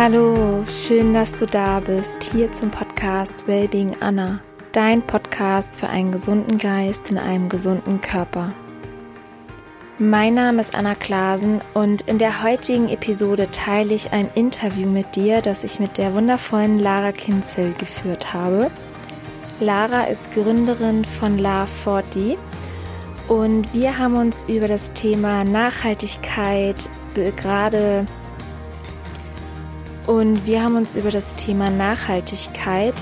Hallo, schön, dass du da bist, hier zum Podcast Wellbeing Anna, dein Podcast für einen gesunden Geist in einem gesunden Körper. Mein Name ist Anna Klasen und in der heutigen Episode teile ich ein Interview mit dir, das ich mit der wundervollen Lara Kinzel geführt habe. Lara ist Gründerin von La 40 und wir haben uns über das Thema Nachhaltigkeit gerade und wir haben uns über das Thema Nachhaltigkeit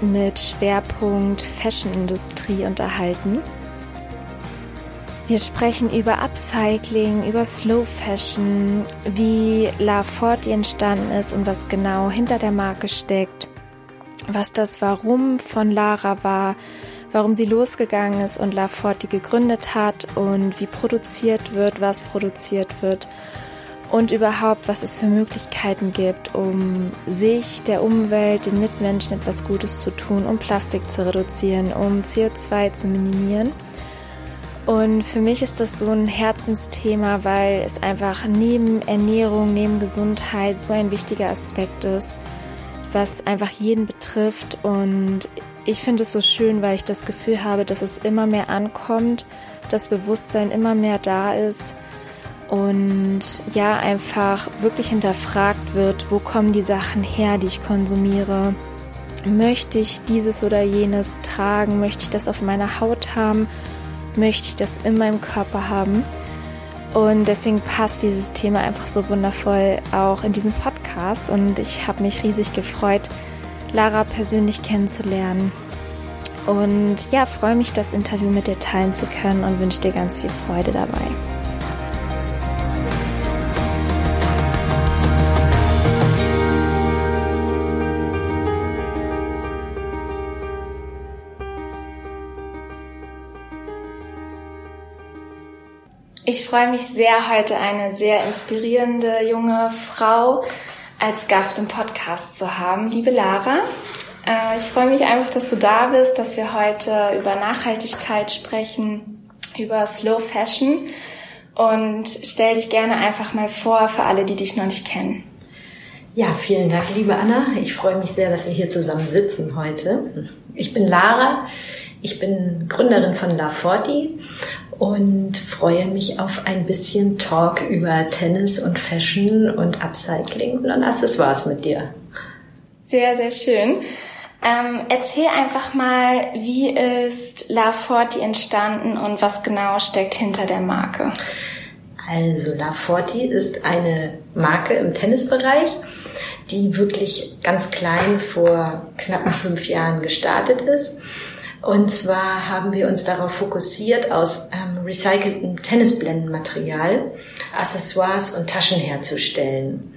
mit Schwerpunkt Fashionindustrie unterhalten. Wir sprechen über Upcycling, über Slow Fashion, wie La Forti entstanden ist und was genau hinter der Marke steckt, was das Warum von Lara war, warum sie losgegangen ist und La Forti gegründet hat und wie produziert wird, was produziert wird und überhaupt, was es für Möglichkeiten gibt, um sich, der Umwelt, den Mitmenschen etwas Gutes zu tun, um Plastik zu reduzieren, um CO2 zu minimieren. Und für mich ist das so ein Herzensthema, weil es einfach neben Ernährung, neben Gesundheit so ein wichtiger Aspekt ist, was einfach jeden betrifft. Und ich finde es so schön, weil ich das Gefühl habe, dass es immer mehr ankommt, das Bewusstsein immer mehr da ist und ja, einfach wirklich hinterfragt wird, wo kommen die Sachen her, die ich konsumiere. Möchte ich dieses oder jenes tragen? Möchte ich das auf meiner Haut haben? Möchte ich das in meinem Körper haben? Und deswegen passt dieses Thema einfach so wundervoll auch in diesen Podcast. Und ich habe mich riesig gefreut, Lara persönlich kennenzulernen. Und ja, freue mich, das Interview mit dir teilen zu können und wünsche dir ganz viel Freude dabei. Ich freue mich sehr, heute eine sehr inspirierende junge Frau als Gast im Podcast zu haben. Liebe Lara, äh, ich freue mich einfach, dass du da bist, dass wir heute über Nachhaltigkeit sprechen, über Slow Fashion und stell dich gerne einfach mal vor für alle, die dich noch nicht kennen. Ja, vielen Dank, liebe Anna. Ich freue mich sehr, dass wir hier zusammen sitzen heute. Ich bin Lara. Ich bin Gründerin von La Forti und freue mich auf ein bisschen Talk über Tennis und Fashion und Upcycling und Accessoires mit dir. Sehr, sehr schön. Ähm, erzähl einfach mal, wie ist La Forti entstanden und was genau steckt hinter der Marke? Also La Forti ist eine Marke im Tennisbereich, die wirklich ganz klein vor knappen fünf Jahren gestartet ist und zwar haben wir uns darauf fokussiert, aus ähm, recyceltem Tennisblendenmaterial Accessoires und Taschen herzustellen.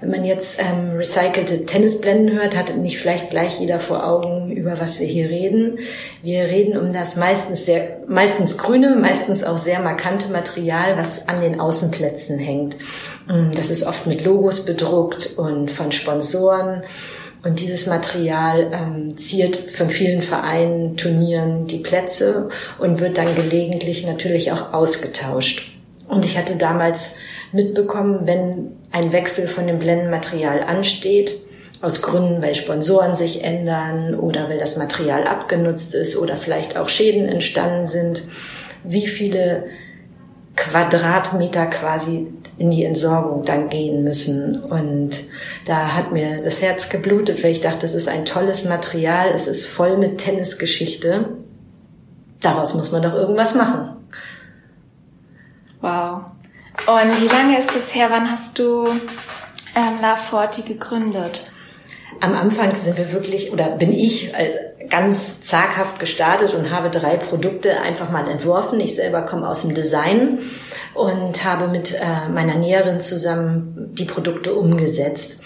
Wenn man jetzt ähm, recycelte Tennisblenden hört, hat nicht vielleicht gleich jeder vor Augen, über was wir hier reden. Wir reden um das meistens sehr, meistens grüne, meistens auch sehr markante Material, was an den Außenplätzen hängt. Mm, das ist oft mit Logos bedruckt und von Sponsoren. Und dieses Material ähm, ziert von vielen Vereinen, Turnieren die Plätze und wird dann gelegentlich natürlich auch ausgetauscht. Und ich hatte damals mitbekommen, wenn ein Wechsel von dem Blendenmaterial ansteht, aus Gründen, weil Sponsoren sich ändern oder weil das Material abgenutzt ist oder vielleicht auch Schäden entstanden sind, wie viele Quadratmeter quasi in die Entsorgung dann gehen müssen. Und da hat mir das Herz geblutet, weil ich dachte, das ist ein tolles Material, es ist voll mit Tennisgeschichte. Daraus muss man doch irgendwas machen. Wow. Und wie lange ist es her? Wann hast du ähm, La Forti gegründet? Am Anfang sind wir wirklich, oder bin ich äh, ganz zaghaft gestartet und habe drei Produkte einfach mal entworfen. Ich selber komme aus dem Design und habe mit äh, meiner Näherin zusammen die Produkte umgesetzt.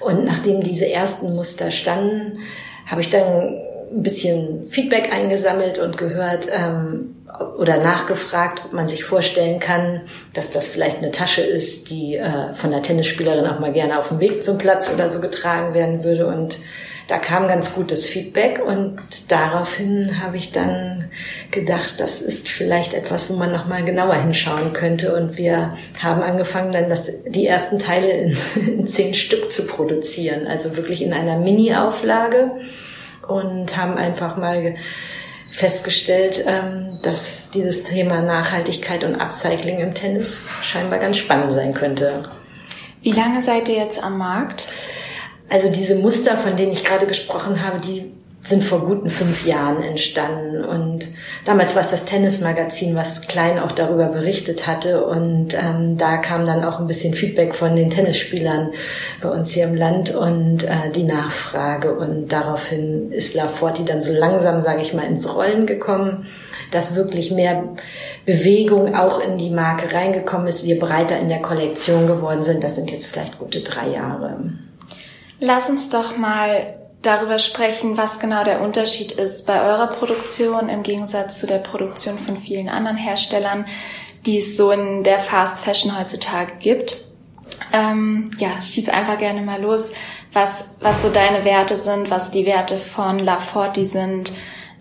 Und nachdem diese ersten Muster standen, habe ich dann ein bisschen Feedback eingesammelt und gehört ähm, oder nachgefragt, ob man sich vorstellen kann, dass das vielleicht eine Tasche ist, die äh, von der Tennisspielerin auch mal gerne auf dem Weg zum Platz oder so getragen werden würde. Und da kam ganz gutes Feedback und daraufhin habe ich dann gedacht, das ist vielleicht etwas, wo man noch mal genauer hinschauen könnte. Und wir haben angefangen, dann das, die ersten Teile in, in zehn Stück zu produzieren, also wirklich in einer Mini-Auflage und haben einfach mal festgestellt, ähm, dass dieses Thema Nachhaltigkeit und Upcycling im Tennis scheinbar ganz spannend sein könnte. Wie lange seid ihr jetzt am Markt? Also diese Muster, von denen ich gerade gesprochen habe, die sind vor guten fünf Jahren entstanden. Und damals war es das Tennismagazin, was klein auch darüber berichtet hatte. Und ähm, da kam dann auch ein bisschen Feedback von den Tennisspielern bei uns hier im Land und äh, die Nachfrage. Und daraufhin ist La Forti dann so langsam, sage ich mal, ins Rollen gekommen, dass wirklich mehr Bewegung auch in die Marke reingekommen ist, wir breiter in der Kollektion geworden sind. Das sind jetzt vielleicht gute drei Jahre. Lass uns doch mal darüber sprechen, was genau der Unterschied ist bei eurer Produktion im Gegensatz zu der Produktion von vielen anderen Herstellern, die es so in der Fast Fashion heutzutage gibt. Ähm, ja, schieß einfach gerne mal los, was, was so deine Werte sind, was die Werte von La Forti sind,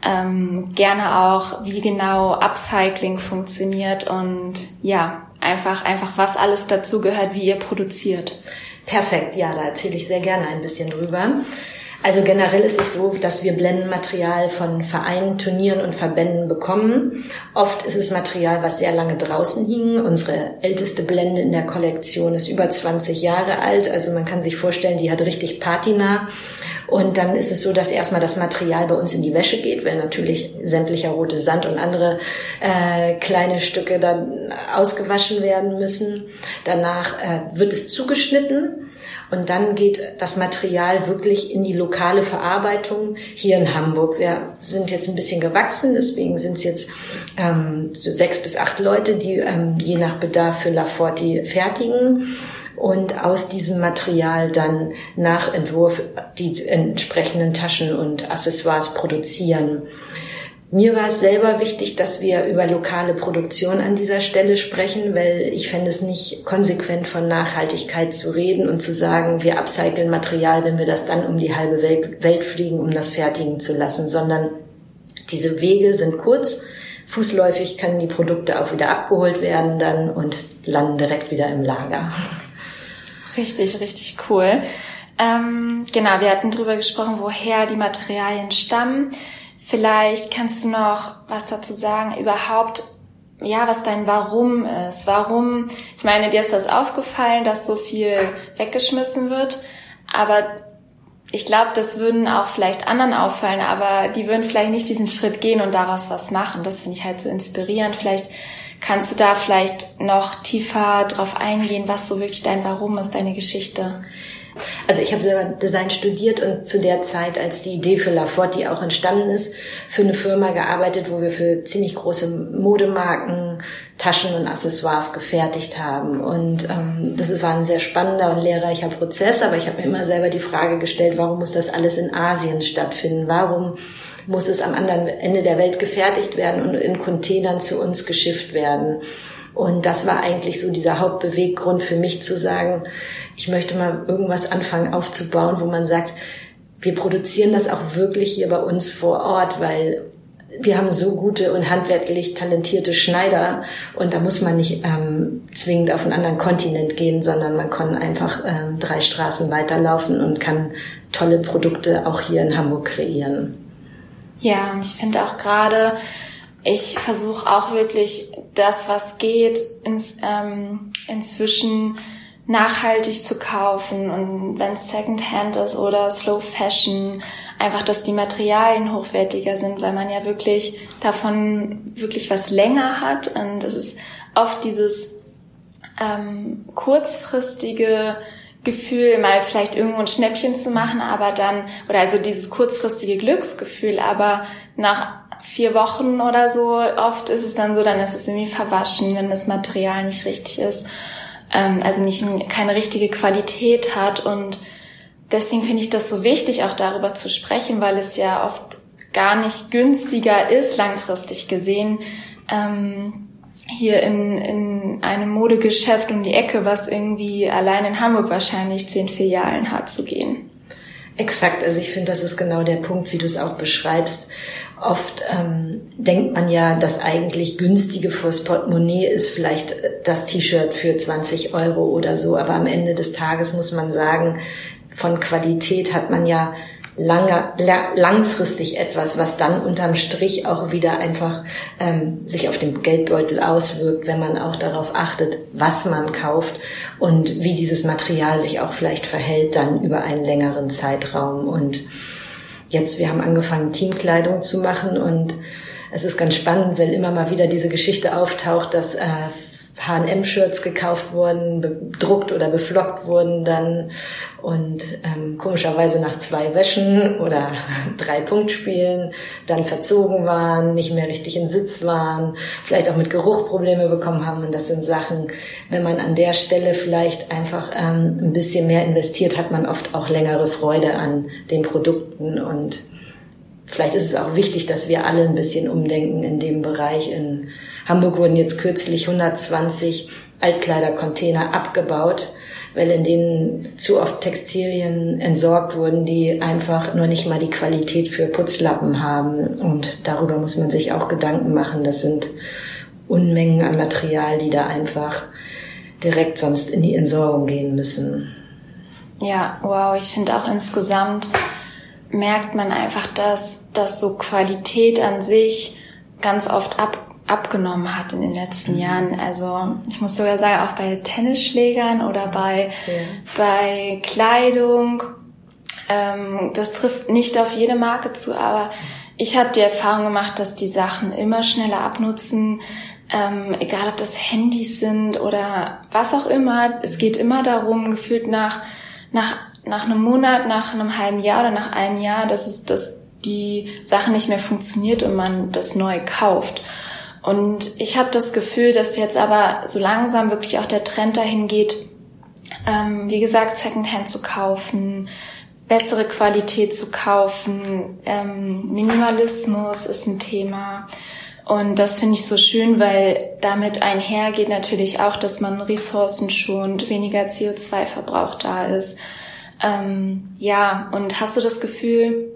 ähm, gerne auch, wie genau Upcycling funktioniert und ja, einfach, einfach was alles dazu gehört, wie ihr produziert. Perfekt, ja, da erzähle ich sehr gerne ein bisschen drüber. Also generell ist es so, dass wir Blendenmaterial von Vereinen, Turnieren und Verbänden bekommen. Oft ist es Material, was sehr lange draußen hing. Unsere älteste Blende in der Kollektion ist über 20 Jahre alt. Also man kann sich vorstellen, die hat richtig Patina. Und dann ist es so, dass erstmal das Material bei uns in die Wäsche geht, weil natürlich sämtlicher rote Sand und andere äh, kleine Stücke dann ausgewaschen werden müssen. Danach äh, wird es zugeschnitten und dann geht das Material wirklich in die lokale Verarbeitung hier in Hamburg. Wir sind jetzt ein bisschen gewachsen, deswegen sind es jetzt ähm, so sechs bis acht Leute, die ähm, je nach Bedarf für La Forti fertigen und aus diesem Material dann nach Entwurf die entsprechenden Taschen und Accessoires produzieren. Mir war es selber wichtig, dass wir über lokale Produktion an dieser Stelle sprechen, weil ich fände es nicht konsequent von Nachhaltigkeit zu reden und zu sagen, wir upcyclen Material, wenn wir das dann um die halbe Welt fliegen, um das fertigen zu lassen, sondern diese Wege sind kurz. Fußläufig können die Produkte auch wieder abgeholt werden dann und landen direkt wieder im Lager. Richtig, richtig cool. Ähm, genau, wir hatten drüber gesprochen, woher die Materialien stammen. Vielleicht kannst du noch was dazu sagen, überhaupt, ja, was dein Warum ist. Warum, ich meine, dir ist das aufgefallen, dass so viel weggeschmissen wird, aber ich glaube, das würden auch vielleicht anderen auffallen, aber die würden vielleicht nicht diesen Schritt gehen und daraus was machen. Das finde ich halt so inspirierend. Vielleicht Kannst du da vielleicht noch tiefer drauf eingehen, was so wirklich dein Warum ist, deine Geschichte? Also ich habe selber Design studiert und zu der Zeit, als die Idee für Laforte auch entstanden ist, für eine Firma gearbeitet, wo wir für ziemlich große Modemarken Taschen und Accessoires gefertigt haben. Und ähm, das war ein sehr spannender und lehrreicher Prozess, aber ich habe mir immer selber die Frage gestellt, warum muss das alles in Asien stattfinden? Warum muss es am anderen Ende der Welt gefertigt werden und in Containern zu uns geschifft werden. Und das war eigentlich so dieser Hauptbeweggrund für mich zu sagen, ich möchte mal irgendwas anfangen aufzubauen, wo man sagt, wir produzieren das auch wirklich hier bei uns vor Ort, weil wir haben so gute und handwerklich talentierte Schneider und da muss man nicht ähm, zwingend auf einen anderen Kontinent gehen, sondern man kann einfach ähm, drei Straßen weiterlaufen und kann tolle Produkte auch hier in Hamburg kreieren. Ja, ich finde auch gerade, ich versuche auch wirklich das, was geht, ins, ähm, inzwischen nachhaltig zu kaufen und wenn es Secondhand ist oder Slow Fashion, einfach, dass die Materialien hochwertiger sind, weil man ja wirklich davon wirklich was länger hat und es ist oft dieses ähm, kurzfristige Gefühl, mal vielleicht irgendwo ein Schnäppchen zu machen, aber dann, oder also dieses kurzfristige Glücksgefühl, aber nach vier Wochen oder so, oft ist es dann so, dann ist es irgendwie verwaschen, wenn das Material nicht richtig ist, ähm, also nicht keine richtige Qualität hat und deswegen finde ich das so wichtig, auch darüber zu sprechen, weil es ja oft gar nicht günstiger ist, langfristig gesehen, ähm, hier in, in einem Modegeschäft um die Ecke, was irgendwie allein in Hamburg wahrscheinlich zehn Filialen hat, zu gehen. Exakt, also ich finde, das ist genau der Punkt, wie du es auch beschreibst. Oft ähm, denkt man ja, das eigentlich günstige fürs Portemonnaie ist vielleicht äh, das T-Shirt für 20 Euro oder so, aber am Ende des Tages muss man sagen, von Qualität hat man ja lange, langfristig etwas, was dann unterm Strich auch wieder einfach ähm, sich auf den Geldbeutel auswirkt, wenn man auch darauf achtet, was man kauft und wie dieses Material sich auch vielleicht verhält dann über einen längeren Zeitraum. Und jetzt, wir haben angefangen, Teamkleidung zu machen und es ist ganz spannend, weil immer mal wieder diese Geschichte auftaucht, dass äh, H&M-Shirts gekauft wurden, bedruckt oder beflockt wurden dann und ähm, komischerweise nach zwei Wäschen oder drei Punktspielen dann verzogen waren, nicht mehr richtig im Sitz waren, vielleicht auch mit Geruch Probleme bekommen haben. Und das sind Sachen, wenn man an der Stelle vielleicht einfach ähm, ein bisschen mehr investiert, hat man oft auch längere Freude an den Produkten. Und vielleicht ist es auch wichtig, dass wir alle ein bisschen umdenken in dem Bereich in Hamburg wurden jetzt kürzlich 120 Altkleidercontainer abgebaut, weil in denen zu oft Textilien entsorgt wurden, die einfach nur nicht mal die Qualität für Putzlappen haben. Und darüber muss man sich auch Gedanken machen. Das sind Unmengen an Material, die da einfach direkt sonst in die Entsorgung gehen müssen. Ja, wow, ich finde auch insgesamt merkt man einfach, dass, dass so Qualität an sich ganz oft ab, abgenommen hat in den letzten. Jahren. Also ich muss sogar sagen, auch bei Tennisschlägern oder bei, ja. bei Kleidung. Ähm, das trifft nicht auf jede Marke zu, aber ich habe die Erfahrung gemacht, dass die Sachen immer schneller abnutzen. Ähm, egal ob das Handys sind oder was auch immer. Es geht immer darum, gefühlt nach, nach, nach einem Monat, nach einem halben Jahr oder nach einem Jahr, dass es, dass die Sache nicht mehr funktioniert und man das neu kauft. Und ich habe das Gefühl, dass jetzt aber so langsam wirklich auch der Trend dahin geht, ähm, wie gesagt, Secondhand zu kaufen, bessere Qualität zu kaufen. Ähm, Minimalismus ist ein Thema. Und das finde ich so schön, weil damit einhergeht natürlich auch, dass man Ressourcen schont, weniger CO2-Verbrauch da ist. Ähm, ja, und hast du das Gefühl,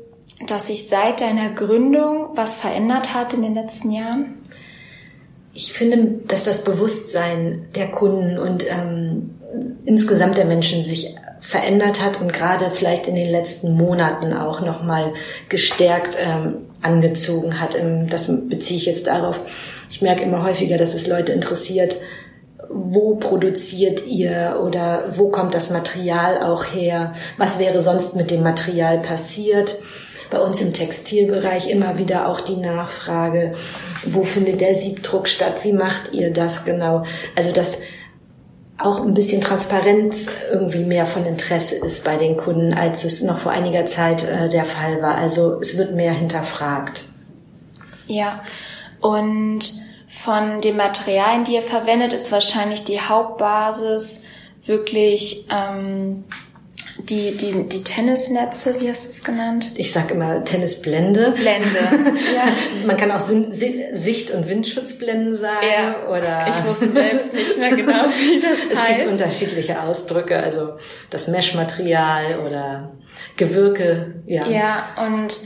dass sich seit deiner Gründung was verändert hat in den letzten Jahren? Ich finde, dass das Bewusstsein der Kunden und ähm, insgesamt der Menschen sich verändert hat und gerade vielleicht in den letzten Monaten auch nochmal gestärkt ähm, angezogen hat. Ähm, das beziehe ich jetzt darauf. Ich merke immer häufiger, dass es Leute interessiert, wo produziert ihr oder wo kommt das Material auch her? Was wäre sonst mit dem Material passiert? Bei uns im Textilbereich immer wieder auch die Nachfrage, wo findet der Siebdruck statt? Wie macht ihr das genau? Also, dass auch ein bisschen Transparenz irgendwie mehr von Interesse ist bei den Kunden, als es noch vor einiger Zeit äh, der Fall war. Also es wird mehr hinterfragt. Ja, und von den Materialien, die ihr verwendet, ist wahrscheinlich die Hauptbasis wirklich ähm, die, die, die Tennisnetze, wie hast du es genannt? Ich sag immer Tennisblende. Blende. ja. Man kann auch Sicht- und Windschutzblenden sagen. Ja. Oder ich wusste selbst nicht mehr genau, wie das es heißt. Es gibt unterschiedliche Ausdrücke, also das Meshmaterial oder Gewirke. Ja. Ja, und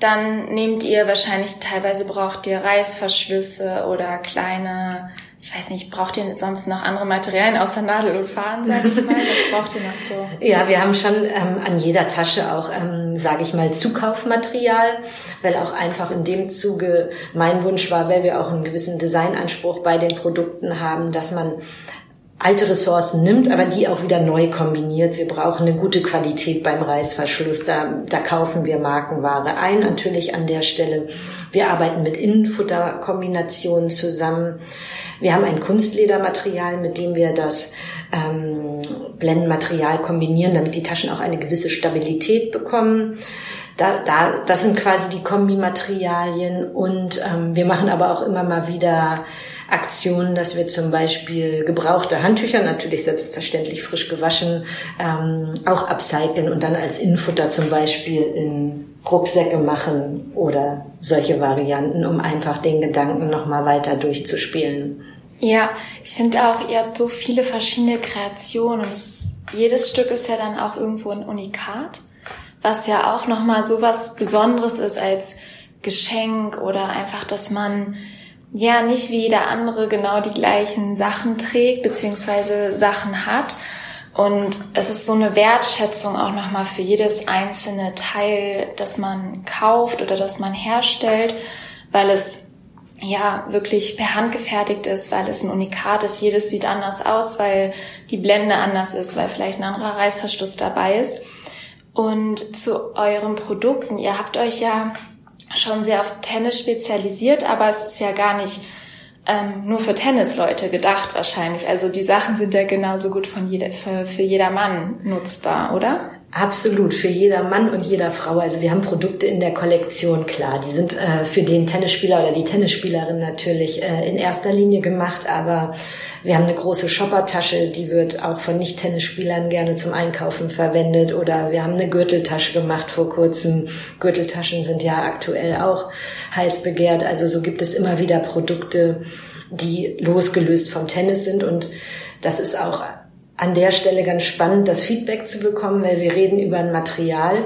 dann nehmt ihr wahrscheinlich, teilweise braucht ihr Reißverschlüsse oder kleine ich weiß nicht, braucht ihr sonst noch andere Materialien außer Nadel und Faden, sag ich mal? Was braucht ihr noch so? Ja, wir haben schon ähm, an jeder Tasche auch, ähm, sage ich mal, Zukaufmaterial, weil auch einfach in dem Zuge mein Wunsch war, weil wir auch einen gewissen Designanspruch bei den Produkten haben, dass man alte Ressourcen nimmt, aber die auch wieder neu kombiniert. Wir brauchen eine gute Qualität beim Reißverschluss. Da, da kaufen wir Markenware ein, natürlich an der Stelle. Wir arbeiten mit Innenfutterkombinationen zusammen. Wir haben ein Kunstledermaterial, mit dem wir das ähm, Blendenmaterial kombinieren, damit die Taschen auch eine gewisse Stabilität bekommen. Da, da, das sind quasi die Kombimaterialien und ähm, wir machen aber auch immer mal wieder Aktionen, dass wir zum Beispiel gebrauchte Handtücher, natürlich selbstverständlich frisch gewaschen, ähm, auch upcyclen und dann als Infutter zum Beispiel in Rucksäcke machen oder solche Varianten, um einfach den Gedanken nochmal weiter durchzuspielen. Ja, ich finde auch, ihr habt so viele verschiedene Kreationen und ist, jedes Stück ist ja dann auch irgendwo ein Unikat, was ja auch nochmal so was Besonderes ist als Geschenk oder einfach, dass man ja nicht wie jeder andere genau die gleichen Sachen trägt, beziehungsweise Sachen hat. Und es ist so eine Wertschätzung auch nochmal für jedes einzelne Teil, das man kauft oder das man herstellt, weil es ja wirklich per Hand gefertigt ist, weil es ein Unikat ist. Jedes sieht anders aus, weil die Blende anders ist, weil vielleicht ein anderer Reißverschluss dabei ist. Und zu euren Produkten, ihr habt euch ja schon sehr auf Tennis spezialisiert, aber es ist ja gar nicht ähm, nur für Tennisleute gedacht wahrscheinlich. Also die Sachen sind ja genauso gut von jeder, für, für jeder Mann nutzbar, oder? Absolut, für jeder Mann und jeder Frau. Also wir haben Produkte in der Kollektion, klar. Die sind äh, für den Tennisspieler oder die Tennisspielerin natürlich äh, in erster Linie gemacht, aber wir haben eine große Shoppertasche, die wird auch von Nicht-Tennisspielern gerne zum Einkaufen verwendet oder wir haben eine Gürteltasche gemacht vor kurzem. Gürteltaschen sind ja aktuell auch heiß begehrt. Also so gibt es immer wieder Produkte, die losgelöst vom Tennis sind und das ist auch an der Stelle ganz spannend, das Feedback zu bekommen, weil wir reden über ein Material.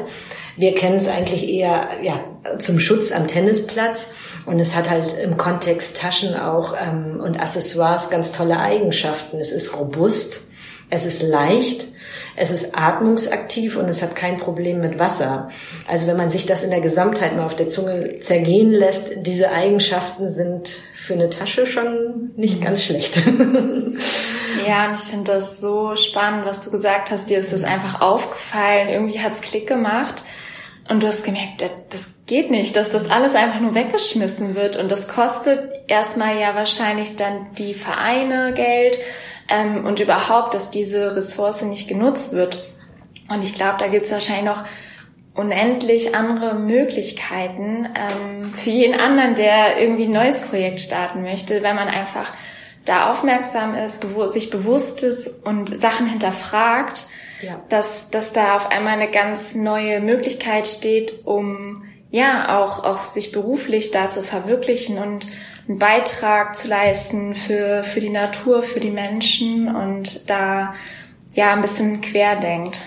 Wir kennen es eigentlich eher ja, zum Schutz am Tennisplatz und es hat halt im Kontext Taschen auch ähm, und Accessoires ganz tolle Eigenschaften. Es ist robust, es ist leicht, es ist atmungsaktiv und es hat kein Problem mit Wasser. Also wenn man sich das in der Gesamtheit mal auf der Zunge zergehen lässt, diese Eigenschaften sind für eine Tasche schon nicht ganz schlecht. Ja, und ich finde das so spannend, was du gesagt hast. Dir ist es einfach aufgefallen. Irgendwie hat's Klick gemacht. Und du hast gemerkt, das geht nicht, dass das alles einfach nur weggeschmissen wird. Und das kostet erstmal ja wahrscheinlich dann die Vereine Geld ähm, und überhaupt, dass diese Ressource nicht genutzt wird. Und ich glaube, da gibt's wahrscheinlich noch unendlich andere Möglichkeiten ähm, für jeden anderen, der irgendwie ein neues Projekt starten möchte, wenn man einfach da aufmerksam ist, bewu sich bewusst ist und Sachen hinterfragt, ja. dass, dass da auf einmal eine ganz neue Möglichkeit steht, um ja auch, auch sich beruflich da zu verwirklichen und einen Beitrag zu leisten für, für die Natur, für die Menschen und da ja ein bisschen querdenkt.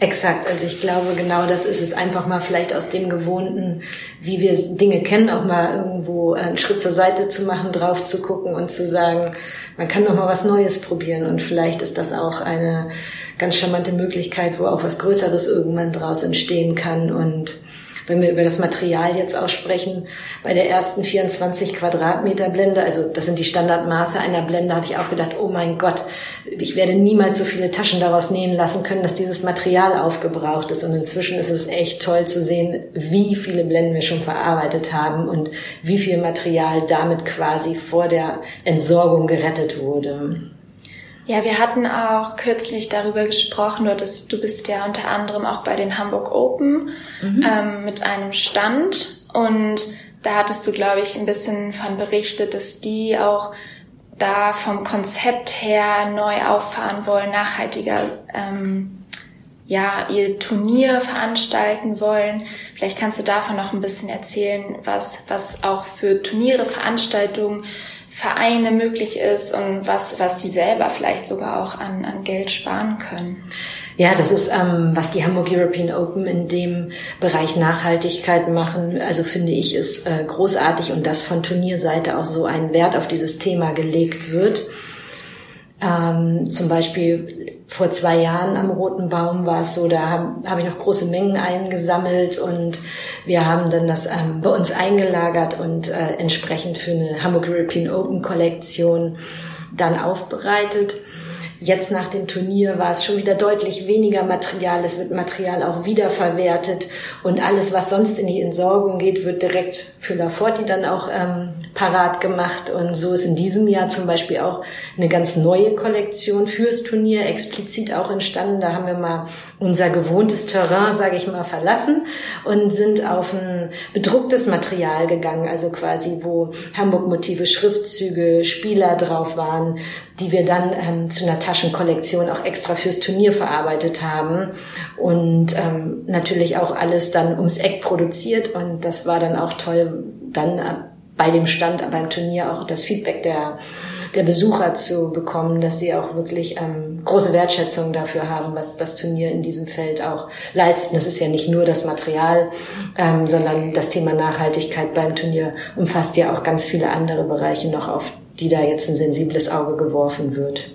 Exakt, also ich glaube, genau das ist es, einfach mal vielleicht aus dem Gewohnten, wie wir Dinge kennen, auch mal irgendwo einen Schritt zur Seite zu machen, drauf zu gucken und zu sagen, man kann noch mal was Neues probieren. Und vielleicht ist das auch eine ganz charmante Möglichkeit, wo auch was Größeres irgendwann draus entstehen kann. Und wenn wir über das Material jetzt auch sprechen, bei der ersten 24 Quadratmeter Blende, also das sind die Standardmaße einer Blende, habe ich auch gedacht, oh mein Gott, ich werde niemals so viele Taschen daraus nähen lassen können, dass dieses Material aufgebraucht ist. Und inzwischen ist es echt toll zu sehen, wie viele Blenden wir schon verarbeitet haben und wie viel Material damit quasi vor der Entsorgung gerettet wurde. Ja, wir hatten auch kürzlich darüber gesprochen, du, dass du bist ja unter anderem auch bei den Hamburg Open mhm. ähm, mit einem Stand und da hattest du, glaube ich, ein bisschen von berichtet, dass die auch da vom Konzept her neu auffahren wollen, nachhaltiger ähm, ja ihr Turnier veranstalten wollen. Vielleicht kannst du davon noch ein bisschen erzählen, was was auch für Turniere, Veranstaltungen Vereine möglich ist und was, was die selber vielleicht sogar auch an, an Geld sparen können. Ja, das ist, ähm, was die Hamburg European Open in dem Bereich Nachhaltigkeit machen. Also finde ich, ist äh, großartig und dass von Turnierseite auch so ein Wert auf dieses Thema gelegt wird. Ähm, zum Beispiel vor zwei Jahren am Roten Baum war es so, da habe hab ich noch große Mengen eingesammelt und wir haben dann das ähm, bei uns eingelagert und äh, entsprechend für eine Hamburg European Open Kollektion dann aufbereitet. Jetzt nach dem Turnier war es schon wieder deutlich weniger Material. Es wird Material auch wiederverwertet und alles, was sonst in die Entsorgung geht, wird direkt für Laforti dann auch ähm, parat gemacht. Und so ist in diesem Jahr zum Beispiel auch eine ganz neue Kollektion fürs Turnier explizit auch entstanden. Da haben wir mal unser gewohntes Terrain, sage ich mal, verlassen und sind auf ein bedrucktes Material gegangen, also quasi wo Hamburg-Motive, Schriftzüge, Spieler drauf waren, die wir dann ähm, zu einer Taschenkollektion auch extra fürs Turnier verarbeitet haben und ähm, natürlich auch alles dann ums Eck produziert und das war dann auch toll, dann äh, bei dem Stand, beim Turnier auch das Feedback der der Besucher zu bekommen, dass sie auch wirklich ähm, große Wertschätzung dafür haben, was das Turnier in diesem Feld auch leistet. Das ist ja nicht nur das Material, ähm, sondern das Thema Nachhaltigkeit beim Turnier umfasst ja auch ganz viele andere Bereiche noch, auf die da jetzt ein sensibles Auge geworfen wird.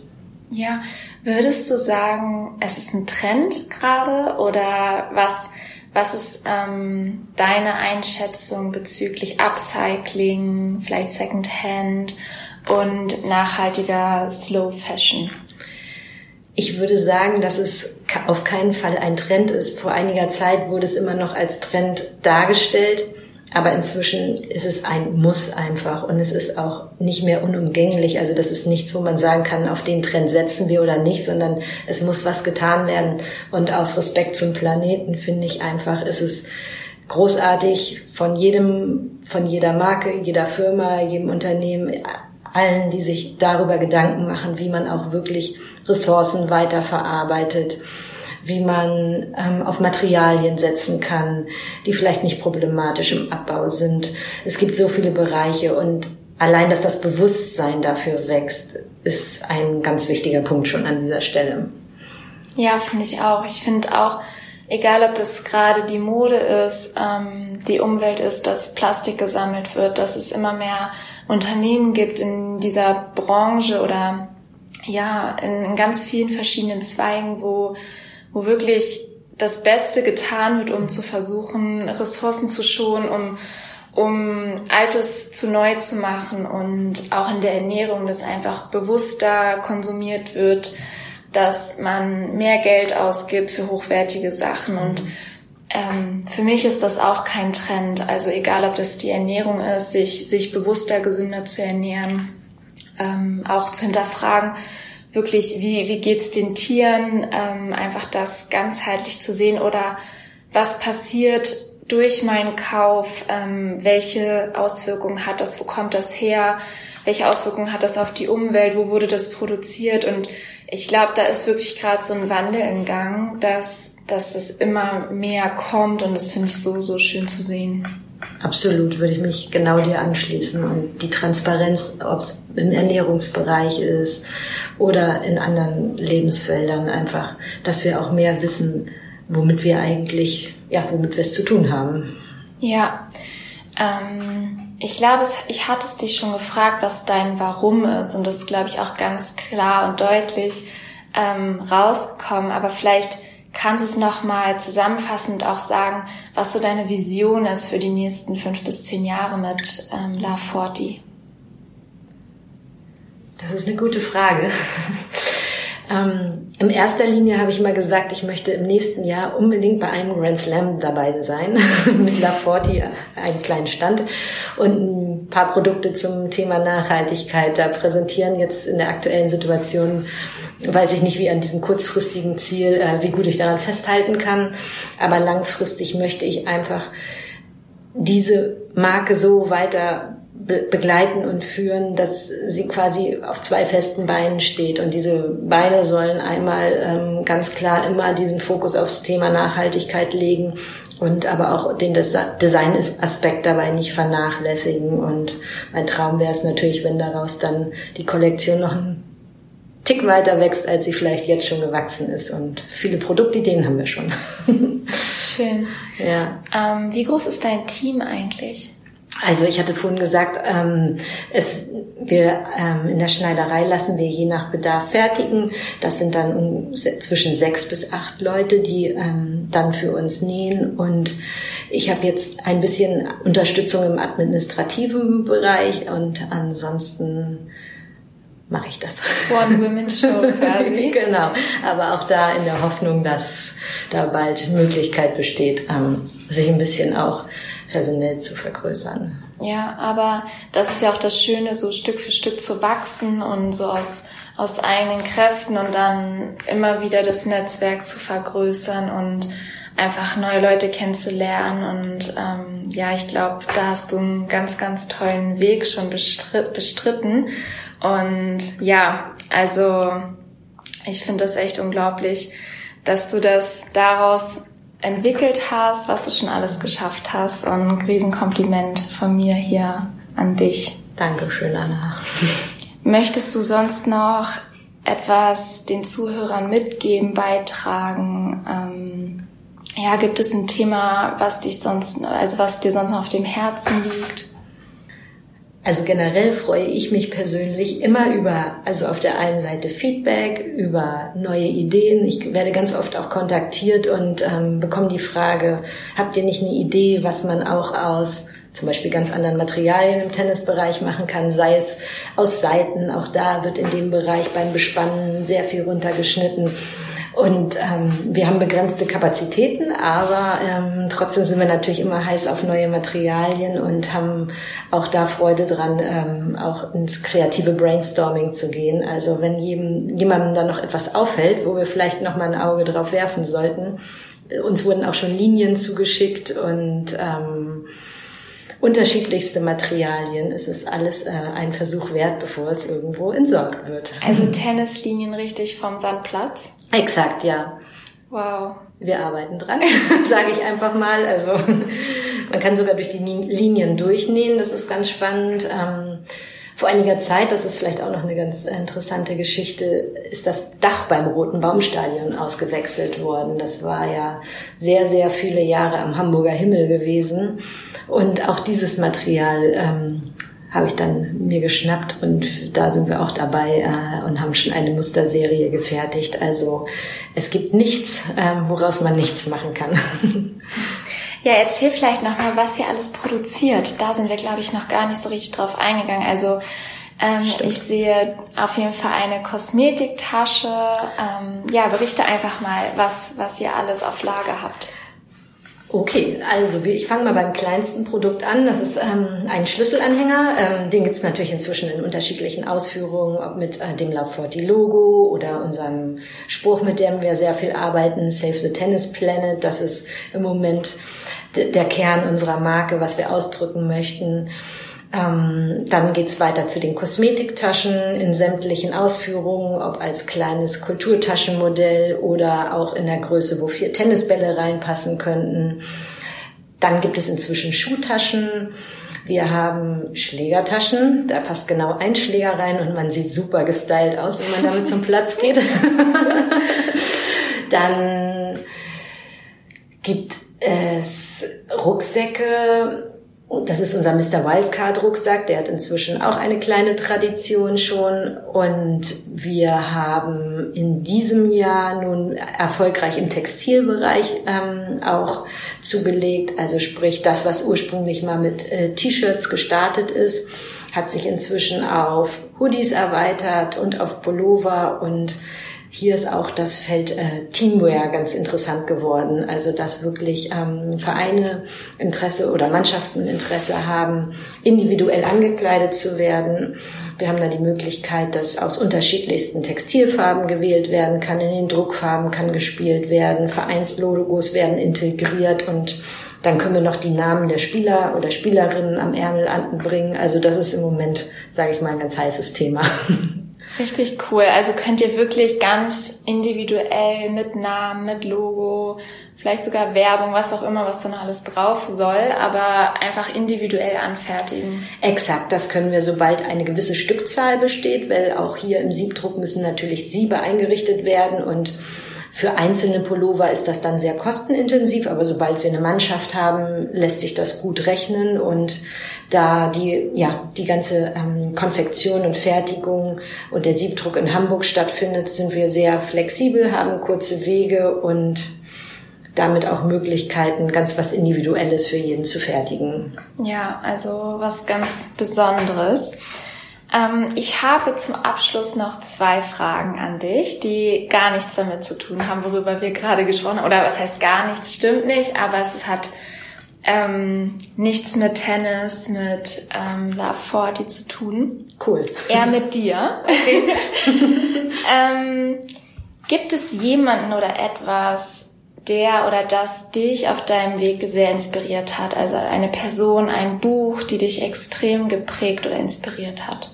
Ja, würdest du sagen, es ist ein Trend gerade oder was? Was ist ähm, deine Einschätzung bezüglich Upcycling, vielleicht Secondhand und nachhaltiger Slow Fashion? Ich würde sagen, dass es auf keinen Fall ein Trend ist. Vor einiger Zeit wurde es immer noch als Trend dargestellt, aber inzwischen ist es ein Muss einfach und es ist auch nicht mehr unumgänglich. Also das ist nichts, wo man sagen kann, auf den Trend setzen wir oder nicht, sondern es muss was getan werden. Und aus Respekt zum Planeten finde ich einfach, ist es großartig von jedem, von jeder Marke, jeder Firma, jedem Unternehmen allen, die sich darüber Gedanken machen, wie man auch wirklich Ressourcen weiterverarbeitet, wie man ähm, auf Materialien setzen kann, die vielleicht nicht problematisch im Abbau sind. Es gibt so viele Bereiche und allein, dass das Bewusstsein dafür wächst, ist ein ganz wichtiger Punkt schon an dieser Stelle. Ja, finde ich auch. Ich finde auch, egal ob das gerade die Mode ist, ähm, die Umwelt ist, dass Plastik gesammelt wird, dass es immer mehr Unternehmen gibt in dieser Branche oder ja, in, in ganz vielen verschiedenen Zweigen, wo, wo wirklich das Beste getan wird, um zu versuchen, Ressourcen zu schonen, um, um Altes zu neu zu machen und auch in der Ernährung, dass einfach bewusster konsumiert wird, dass man mehr Geld ausgibt für hochwertige Sachen und ähm, für mich ist das auch kein Trend. Also egal, ob das die Ernährung ist, sich, sich bewusster, gesünder zu ernähren, ähm, auch zu hinterfragen, wirklich, wie, wie geht's den Tieren, ähm, einfach das ganzheitlich zu sehen oder was passiert durch meinen Kauf, ähm, welche Auswirkungen hat das, wo kommt das her, welche Auswirkungen hat das auf die Umwelt, wo wurde das produziert und ich glaube, da ist wirklich gerade so ein Wandel in Gang, dass, dass es immer mehr kommt und das finde ich so, so schön zu sehen. Absolut, würde ich mich genau dir anschließen. Und die Transparenz, ob es im Ernährungsbereich ist oder in anderen Lebensfeldern, einfach, dass wir auch mehr wissen, womit wir eigentlich, ja, womit wir es zu tun haben. Ja, ähm, ich glaube, ich hatte es dich schon gefragt, was dein Warum ist. Und das ist, glaube ich, auch ganz klar und deutlich ähm, rausgekommen. Aber vielleicht kannst du es nochmal zusammenfassend auch sagen, was so deine Vision ist für die nächsten fünf bis zehn Jahre mit ähm, La Forti. Das ist eine gute Frage. Ähm, in erster Linie habe ich immer gesagt, ich möchte im nächsten Jahr unbedingt bei einem Grand Slam dabei sein, mit La Forti, einen kleinen Stand und ein paar Produkte zum Thema Nachhaltigkeit da präsentieren. Jetzt in der aktuellen Situation weiß ich nicht, wie an diesem kurzfristigen Ziel, äh, wie gut ich daran festhalten kann, aber langfristig möchte ich einfach diese Marke so weiter begleiten und führen, dass sie quasi auf zwei festen Beinen steht. Und diese Beine sollen einmal ähm, ganz klar immer diesen Fokus aufs Thema Nachhaltigkeit legen und aber auch den Design-Aspekt dabei nicht vernachlässigen. Und mein Traum wäre es natürlich, wenn daraus dann die Kollektion noch ein Tick weiter wächst, als sie vielleicht jetzt schon gewachsen ist. Und viele Produktideen haben wir schon. Schön. Ja. Ähm, wie groß ist dein Team eigentlich? Also ich hatte vorhin gesagt, ähm, es, wir ähm, in der Schneiderei lassen wir je nach Bedarf fertigen. Das sind dann um, zwischen sechs bis acht Leute, die ähm, dann für uns nähen. Und ich habe jetzt ein bisschen Unterstützung im administrativen Bereich und ansonsten mache ich das. One Women Show quasi. genau. Aber auch da in der Hoffnung, dass da bald Möglichkeit besteht, ähm, sich ein bisschen auch personell zu vergrößern. Ja, aber das ist ja auch das Schöne, so Stück für Stück zu wachsen und so aus, aus eigenen Kräften und dann immer wieder das Netzwerk zu vergrößern und einfach neue Leute kennenzulernen. Und ähm, ja, ich glaube, da hast du einen ganz, ganz tollen Weg schon bestritt, bestritten. Und ja, also Ich finde das echt unglaublich, dass du das daraus entwickelt hast, was du schon alles geschafft hast. Und ein Riesenkompliment von mir hier an dich. Dankeschön, Anna. Möchtest du sonst noch etwas den Zuhörern mitgeben, beitragen? Ähm, ja, gibt es ein Thema, was dich sonst, also was dir sonst noch auf dem Herzen liegt? Also generell freue ich mich persönlich immer über, also auf der einen Seite Feedback, über neue Ideen. Ich werde ganz oft auch kontaktiert und ähm, bekomme die Frage, habt ihr nicht eine Idee, was man auch aus zum Beispiel ganz anderen Materialien im Tennisbereich machen kann, sei es aus Seiten, auch da wird in dem Bereich beim Bespannen sehr viel runtergeschnitten. Und ähm, wir haben begrenzte Kapazitäten, aber ähm, trotzdem sind wir natürlich immer heiß auf neue Materialien und haben auch da Freude dran, ähm, auch ins kreative Brainstorming zu gehen. Also wenn jedem, jemandem da noch etwas auffällt, wo wir vielleicht noch mal ein Auge drauf werfen sollten, uns wurden auch schon Linien zugeschickt und ähm, unterschiedlichste Materialien. Es ist alles äh, ein Versuch wert, bevor es irgendwo entsorgt wird. Also Tennislinien richtig vom Sandplatz? Exakt, ja. Wow. Wir arbeiten dran, sage ich einfach mal. Also man kann sogar durch die Linien durchnähen, das ist ganz spannend. Ähm, vor einiger Zeit, das ist vielleicht auch noch eine ganz interessante Geschichte, ist das Dach beim Roten Baumstadion ausgewechselt worden. Das war ja sehr, sehr viele Jahre am Hamburger Himmel gewesen. Und auch dieses Material ähm, habe ich dann mir geschnappt und da sind wir auch dabei äh, und haben schon eine Musterserie gefertigt. Also es gibt nichts, ähm, woraus man nichts machen kann. Ja, erzähl vielleicht nochmal, was ihr alles produziert. Da sind wir, glaube ich, noch gar nicht so richtig drauf eingegangen. Also ähm, ich sehe auf jeden Fall eine Kosmetiktasche. Ähm, ja, berichte einfach mal, was, was ihr alles auf Lager habt. Okay, also ich fange mal beim kleinsten Produkt an. Das ist ähm, ein Schlüsselanhänger. Ähm, den gibt's natürlich inzwischen in unterschiedlichen Ausführungen, ob mit äh, dem Love 40 Logo oder unserem Spruch, mit dem wir sehr viel arbeiten, Save the Tennis Planet. Das ist im Moment der Kern unserer Marke, was wir ausdrücken möchten. Ähm, dann geht's weiter zu den Kosmetiktaschen in sämtlichen Ausführungen, ob als kleines Kulturtaschenmodell oder auch in der Größe, wo vier Tennisbälle reinpassen könnten. Dann gibt es inzwischen Schuhtaschen. Wir haben Schlägertaschen, da passt genau ein Schläger rein und man sieht super gestylt aus, wenn man damit zum Platz geht. Dann gibt es Rucksäcke, das ist unser Mr. Wildcard Rucksack, der hat inzwischen auch eine kleine Tradition schon. Und wir haben in diesem Jahr nun erfolgreich im Textilbereich ähm, auch zugelegt. Also sprich, das, was ursprünglich mal mit äh, T-Shirts gestartet ist, hat sich inzwischen auf Hoodies erweitert und auf Pullover und hier ist auch das Feld äh, Teamwear ganz interessant geworden. Also dass wirklich ähm, Vereine Interesse oder Mannschaften Interesse haben, individuell angekleidet zu werden. Wir haben da die Möglichkeit, dass aus unterschiedlichsten Textilfarben gewählt werden kann. In den Druckfarben kann gespielt werden. Vereinslogos werden integriert und dann können wir noch die Namen der Spieler oder Spielerinnen am Ärmel anbringen. Also das ist im Moment, sage ich mal, ein ganz heißes Thema. Richtig cool. Also könnt ihr wirklich ganz individuell mit Namen, mit Logo, vielleicht sogar Werbung, was auch immer, was dann alles drauf soll, aber einfach individuell anfertigen. Exakt, das können wir, sobald eine gewisse Stückzahl besteht, weil auch hier im Siebdruck müssen natürlich Siebe eingerichtet werden und für einzelne Pullover ist das dann sehr kostenintensiv, aber sobald wir eine Mannschaft haben, lässt sich das gut rechnen und da die, ja, die ganze ähm, Konfektion und Fertigung und der Siebdruck in Hamburg stattfindet, sind wir sehr flexibel, haben kurze Wege und damit auch Möglichkeiten, ganz was Individuelles für jeden zu fertigen. Ja, also was ganz Besonderes. Ähm, ich habe zum Abschluss noch zwei Fragen an dich, die gar nichts damit zu tun haben, worüber wir gerade gesprochen haben. Oder was heißt gar nichts, stimmt nicht, aber es hat ähm, nichts mit Tennis, mit ähm, Love 40 zu tun. Cool. Eher mit dir. Okay. ähm, gibt es jemanden oder etwas, der oder das dich auf deinem Weg sehr inspiriert hat? Also eine Person, ein Buch, die dich extrem geprägt oder inspiriert hat?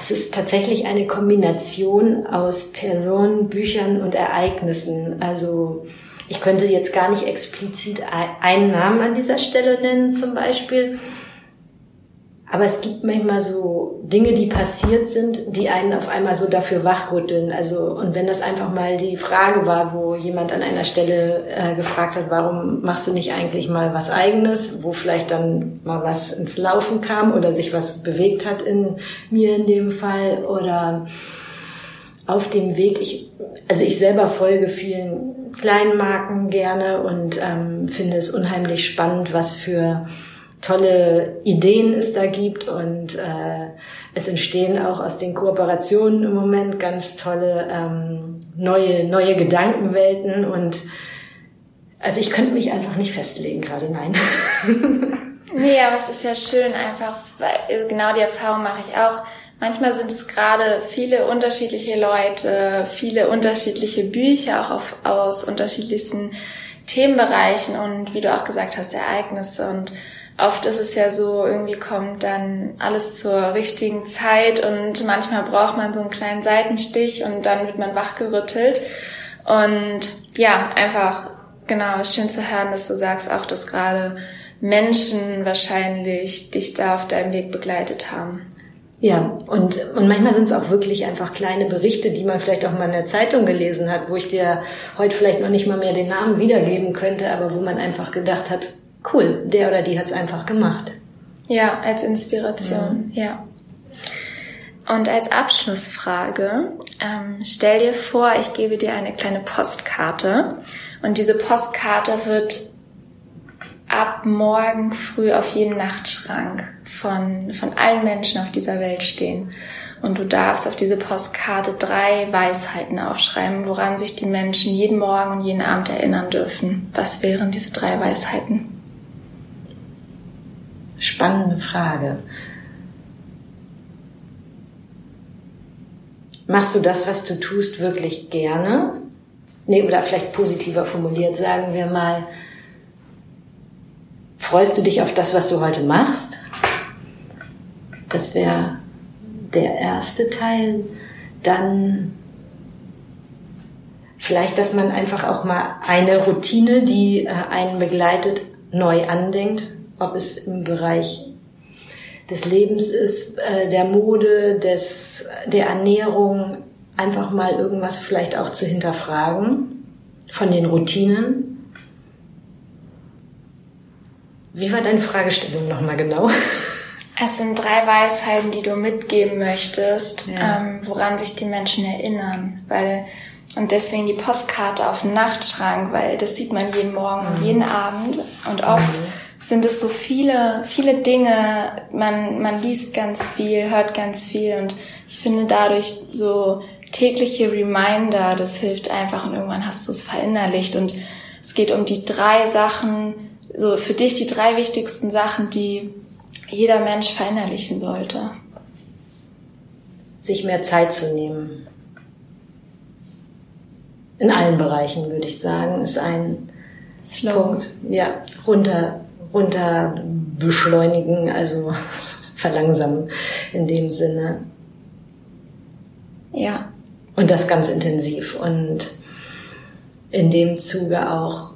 Es ist tatsächlich eine Kombination aus Personen, Büchern und Ereignissen. Also ich könnte jetzt gar nicht explizit einen Namen an dieser Stelle nennen zum Beispiel. Aber es gibt manchmal so Dinge, die passiert sind, die einen auf einmal so dafür wachrütteln. Also, und wenn das einfach mal die Frage war, wo jemand an einer Stelle äh, gefragt hat, warum machst du nicht eigentlich mal was eigenes, wo vielleicht dann mal was ins Laufen kam oder sich was bewegt hat in mir in dem Fall oder auf dem Weg, ich, also ich selber folge vielen kleinen Marken gerne und ähm, finde es unheimlich spannend, was für tolle Ideen es da gibt und äh, es entstehen auch aus den Kooperationen im Moment ganz tolle ähm, neue neue Gedankenwelten und also ich könnte mich einfach nicht festlegen gerade, nein. nee, aber es ist ja schön einfach, weil genau die Erfahrung mache ich auch. Manchmal sind es gerade viele unterschiedliche Leute, viele unterschiedliche Bücher, auch auf, aus unterschiedlichsten Themenbereichen und wie du auch gesagt hast, Ereignisse und oft ist es ja so, irgendwie kommt dann alles zur richtigen Zeit und manchmal braucht man so einen kleinen Seitenstich und dann wird man wachgerüttelt. Und ja, einfach, genau, schön zu hören, dass du sagst auch, dass gerade Menschen wahrscheinlich dich da auf deinem Weg begleitet haben. Ja, und, und manchmal sind es auch wirklich einfach kleine Berichte, die man vielleicht auch mal in der Zeitung gelesen hat, wo ich dir heute vielleicht noch nicht mal mehr den Namen wiedergeben könnte, aber wo man einfach gedacht hat, cool, der oder die hat es einfach gemacht. Ja, als Inspiration, mhm. ja. Und als Abschlussfrage, ähm, stell dir vor, ich gebe dir eine kleine Postkarte und diese Postkarte wird ab morgen früh auf jedem Nachtschrank von, von allen Menschen auf dieser Welt stehen. Und du darfst auf diese Postkarte drei Weisheiten aufschreiben, woran sich die Menschen jeden Morgen und jeden Abend erinnern dürfen. Was wären diese drei Weisheiten? Spannende Frage. Machst du das, was du tust, wirklich gerne? Nee, oder vielleicht positiver formuliert, sagen wir mal, freust du dich auf das, was du heute machst? Das wäre der erste Teil. Dann vielleicht, dass man einfach auch mal eine Routine, die äh, einen begleitet, neu andenkt ob es im Bereich des Lebens ist, äh, der Mode, des, der Ernährung, einfach mal irgendwas vielleicht auch zu hinterfragen von den Routinen. Wie war deine Fragestellung nochmal genau? Es sind drei Weisheiten, die du mitgeben möchtest, ja. ähm, woran sich die Menschen erinnern, weil und deswegen die Postkarte auf dem Nachtschrank, weil das sieht man jeden Morgen mhm. und jeden Abend und oft mhm sind es so viele, viele Dinge. Man, man liest ganz viel, hört ganz viel und ich finde dadurch so tägliche Reminder, das hilft einfach und irgendwann hast du es verinnerlicht und es geht um die drei Sachen, so für dich die drei wichtigsten Sachen, die jeder Mensch verinnerlichen sollte. Sich mehr Zeit zu nehmen. In allen Bereichen würde ich sagen, ist ein Slow. Punkt. Ja, runter, runter beschleunigen, also verlangsamen in dem Sinne. Ja. Und das ganz intensiv. Und in dem Zuge auch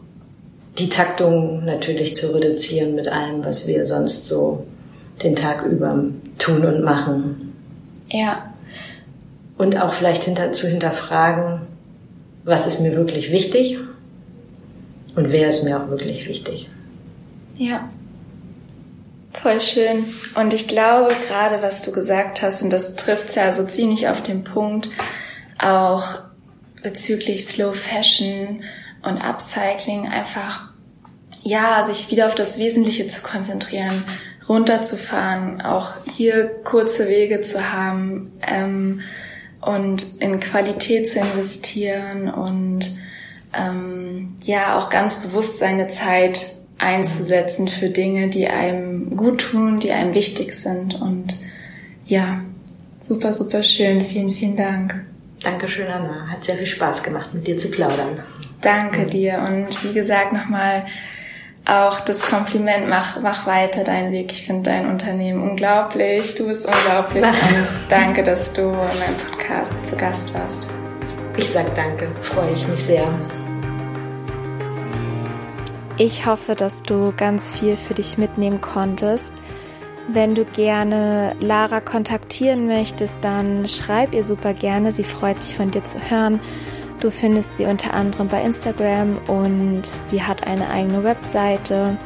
die Taktung natürlich zu reduzieren mit allem, was wir sonst so den Tag über tun und machen. Ja. Und auch vielleicht hinter, zu hinterfragen, was ist mir wirklich wichtig und wer ist mir auch wirklich wichtig. Ja. Voll schön. Und ich glaube, gerade was du gesagt hast, und das trifft ja so ziemlich auf den Punkt, auch bezüglich Slow Fashion und Upcycling einfach, ja, sich wieder auf das Wesentliche zu konzentrieren, runterzufahren, auch hier kurze Wege zu haben ähm, und in Qualität zu investieren und ähm, ja, auch ganz bewusst seine Zeit einzusetzen für Dinge, die einem gut tun, die einem wichtig sind. Und ja, super, super schön. Vielen, vielen Dank. Dankeschön, Anna. Hat sehr viel Spaß gemacht, mit dir zu plaudern. Danke dir. Und wie gesagt, nochmal auch das Kompliment, mach, mach weiter deinen Weg. Ich finde dein Unternehmen unglaublich. Du bist unglaublich und danke, dass du in meinem Podcast zu Gast warst. Ich sag danke, freue ich mich sehr. Ich hoffe, dass du ganz viel für dich mitnehmen konntest. Wenn du gerne Lara kontaktieren möchtest, dann schreib ihr super gerne. Sie freut sich von dir zu hören. Du findest sie unter anderem bei Instagram und sie hat eine eigene Webseite.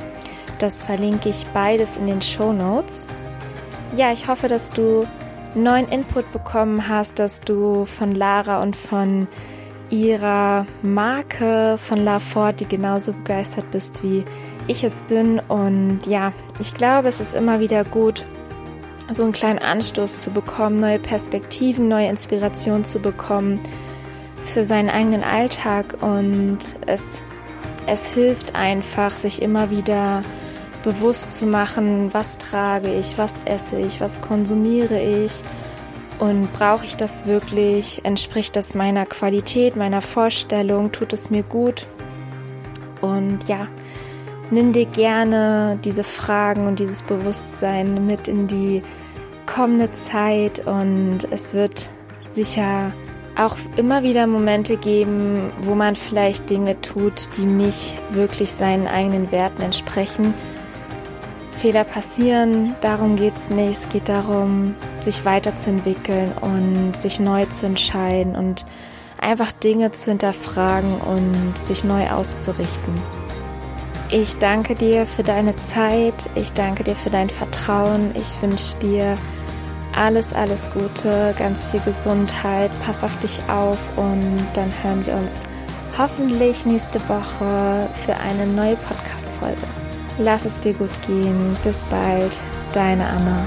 Das verlinke ich beides in den Show Notes. Ja, ich hoffe, dass du neuen Input bekommen hast, dass du von Lara und von ihrer Marke von La Fort, die genauso begeistert bist wie ich es bin. Und ja, ich glaube, es ist immer wieder gut, so einen kleinen Anstoß zu bekommen, neue Perspektiven, neue Inspirationen zu bekommen für seinen eigenen Alltag. Und es, es hilft einfach, sich immer wieder bewusst zu machen, was trage ich, was esse ich, was konsumiere ich und brauche ich das wirklich? Entspricht das meiner Qualität, meiner Vorstellung? Tut es mir gut? Und ja, nimm dir gerne diese Fragen und dieses Bewusstsein mit in die kommende Zeit und es wird sicher auch immer wieder Momente geben, wo man vielleicht Dinge tut, die nicht wirklich seinen eigenen Werten entsprechen Fehler passieren, darum geht es nicht. Es geht darum, sich weiterzuentwickeln und sich neu zu entscheiden und einfach Dinge zu hinterfragen und sich neu auszurichten. Ich danke dir für deine Zeit, ich danke dir für dein Vertrauen, ich wünsche dir alles, alles Gute, ganz viel Gesundheit, pass auf dich auf und dann hören wir uns hoffentlich nächste Woche für eine neue Podcast-Folge. Lass es dir gut gehen. Bis bald, deine Anna.